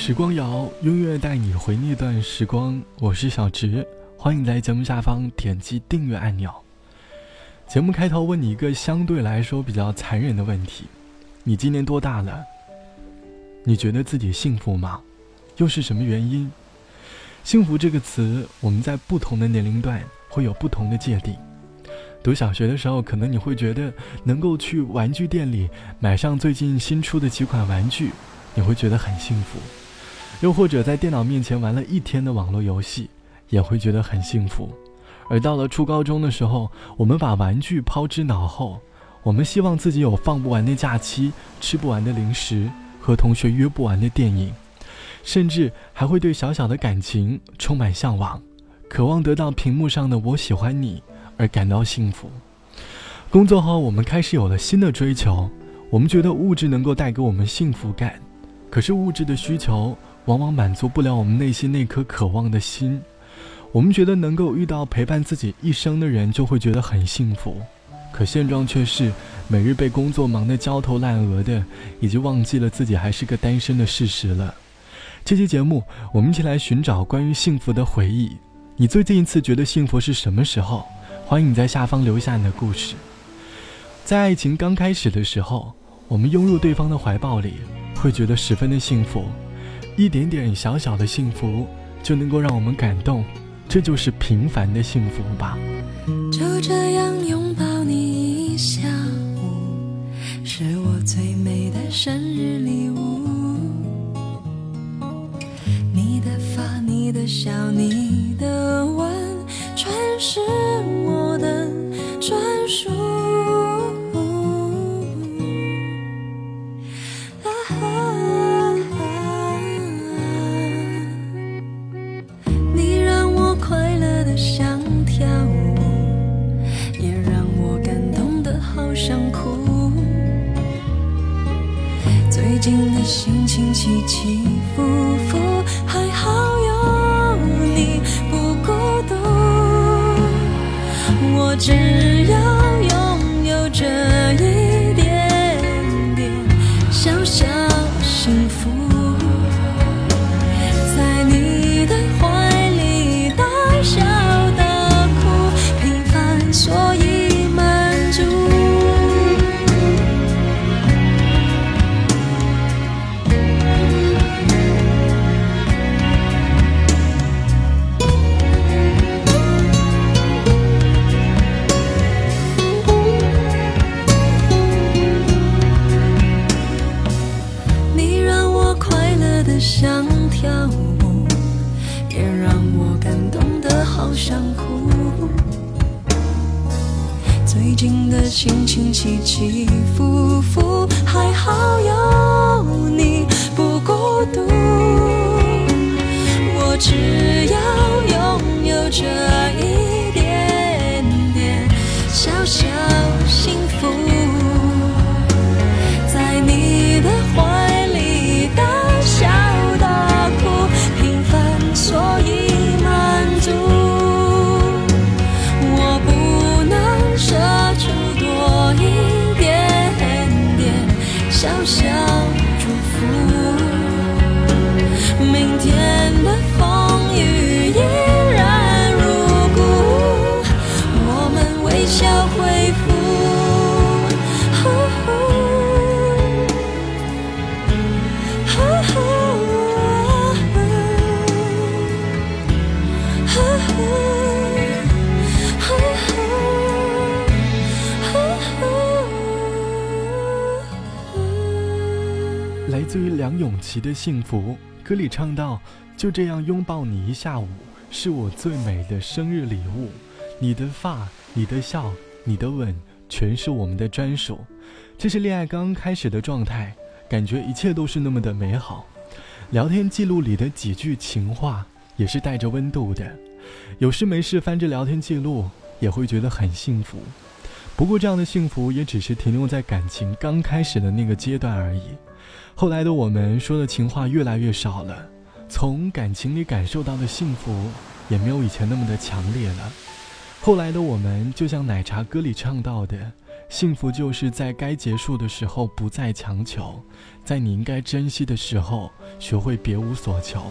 时光谣，音乐带你回那段时光。我是小直，欢迎在节目下方点击订阅按钮。节目开头问你一个相对来说比较残忍的问题：你今年多大了？你觉得自己幸福吗？又是什么原因？幸福这个词，我们在不同的年龄段会有不同的界定。读小学的时候，可能你会觉得能够去玩具店里买上最近新出的几款玩具，你会觉得很幸福；又或者在电脑面前玩了一天的网络游戏，也会觉得很幸福。而到了初高中的时候，我们把玩具抛之脑后，我们希望自己有放不完的假期、吃不完的零食、和同学约不完的电影，甚至还会对小小的感情充满向往，渴望得到屏幕上的“我喜欢你”。而感到幸福。工作后，我们开始有了新的追求。我们觉得物质能够带给我们幸福感，可是物质的需求往往满足不了我们内心那颗渴望的心。我们觉得能够遇到陪伴自己一生的人就会觉得很幸福，可现状却是每日被工作忙得焦头烂额的，已经忘记了自己还是个单身的事实了。这期节目，我们一起来寻找关于幸福的回忆。你最近一次觉得幸福是什么时候？欢迎你在下方留下你的故事。在爱情刚开始的时候，我们拥入对方的怀抱里，会觉得十分的幸福，一点点小小的幸福就能够让我们感动，这就是平凡的幸福吧。就这样拥抱你一下午，是我最美的生日礼物。你的发，你的笑，你心情起起伏伏，还好有你不孤独。我只的心情起起伏伏，还好有你不孤独。我只要拥有这一点点小小对于梁咏琪的幸福，歌里唱到：“就这样拥抱你一下午，是我最美的生日礼物。你的发，你的笑，你的吻，全是我们的专属。”这是恋爱刚开始的状态，感觉一切都是那么的美好。聊天记录里的几句情话也是带着温度的，有事没事翻着聊天记录，也会觉得很幸福。不过这样的幸福也只是停留在感情刚开始的那个阶段而已。后来的我们说的情话越来越少了，从感情里感受到的幸福也没有以前那么的强烈了。后来的我们就像奶茶歌里唱到的，幸福就是在该结束的时候不再强求，在你应该珍惜的时候学会别无所求。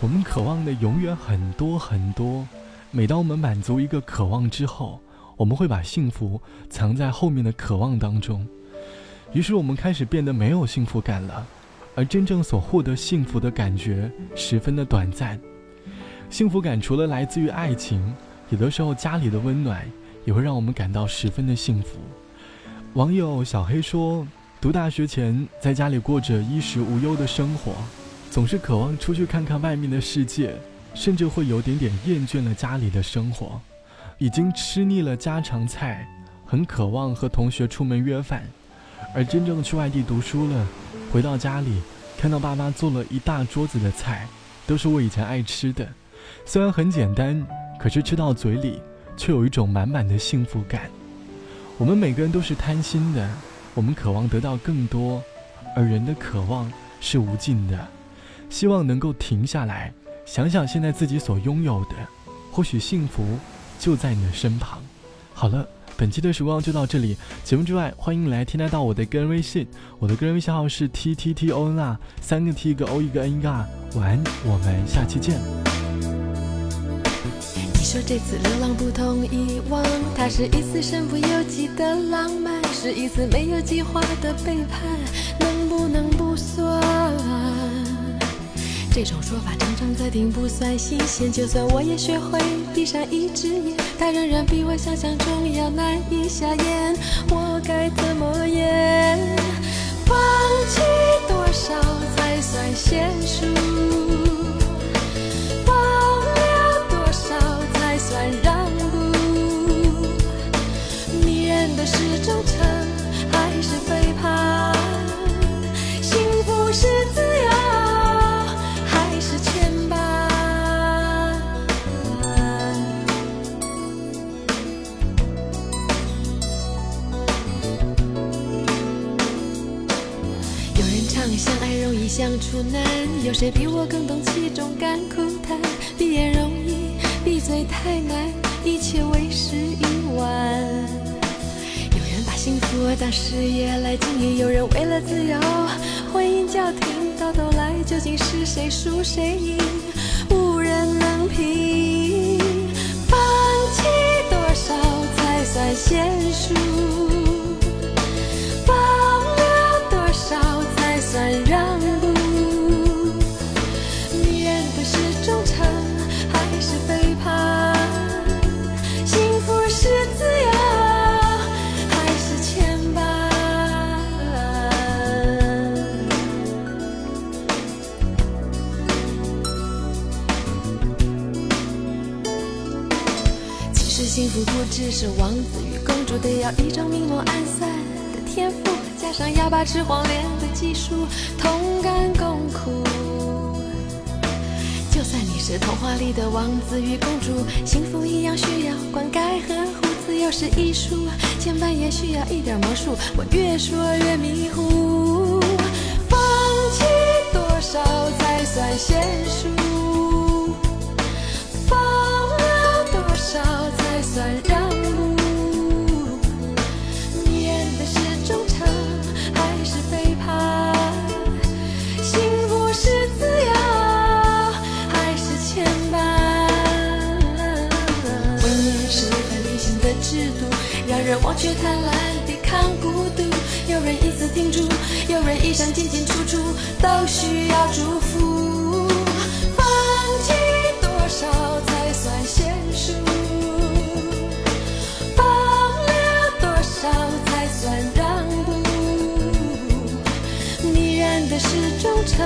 我们渴望的永远很多很多，每当我们满足一个渴望之后，我们会把幸福藏在后面的渴望当中，于是我们开始变得没有幸福感了，而真正所获得幸福的感觉十分的短暂。幸福感除了来自于爱情，有的时候家里的温暖也会让我们感到十分的幸福。网友小黑说，读大学前在家里过着衣食无忧的生活。总是渴望出去看看外面的世界，甚至会有点点厌倦了家里的生活，已经吃腻了家常菜，很渴望和同学出门约饭。而真正去外地读书了，回到家里，看到爸妈做了一大桌子的菜，都是我以前爱吃的，虽然很简单，可是吃到嘴里却有一种满满的幸福感。我们每个人都是贪心的，我们渴望得到更多，而人的渴望是无尽的。希望能够停下来，想想现在自己所拥有的，或许幸福就在你的身旁。好了，本期的时光就到这里。节目之外，欢迎来添加到我的个人微信，我的个人微信号是 t t t o n r，三个 t 一个 o 一个 n 一个 r。晚安，我们下期见。你说这次流浪不同以往，它是一次身不由己的浪漫，是一次没有计划的背叛，能不能不算？这种说法常常在听，不算新鲜。就算我也学会闭上一只眼，它仍然比我想象中要难以下咽。我该怎么演？处难，有谁比我更懂其中甘苦谈？闭眼容易，闭嘴太难，一切为时已晚。有人把幸福当事业来经营，有人为了自由婚姻叫停，到头来究竟是谁输谁赢，无人能评。放弃多少才算现实？不只是王子与公主，得要一种明眸暗散的天赋，加上哑巴吃黄连的技术，同甘共苦。就算你是童话里的王子与公主，幸福一样需要灌溉和护。自由是艺术，牵绊也需要一点魔术。我越说越迷糊，放弃多少才算娴熟？人忘却贪婪，抵抗孤独。有人一次停住，有人一生进进出出，都需要祝福。放弃多少才算娴熟？放了多少才算让步？迷人的是忠诚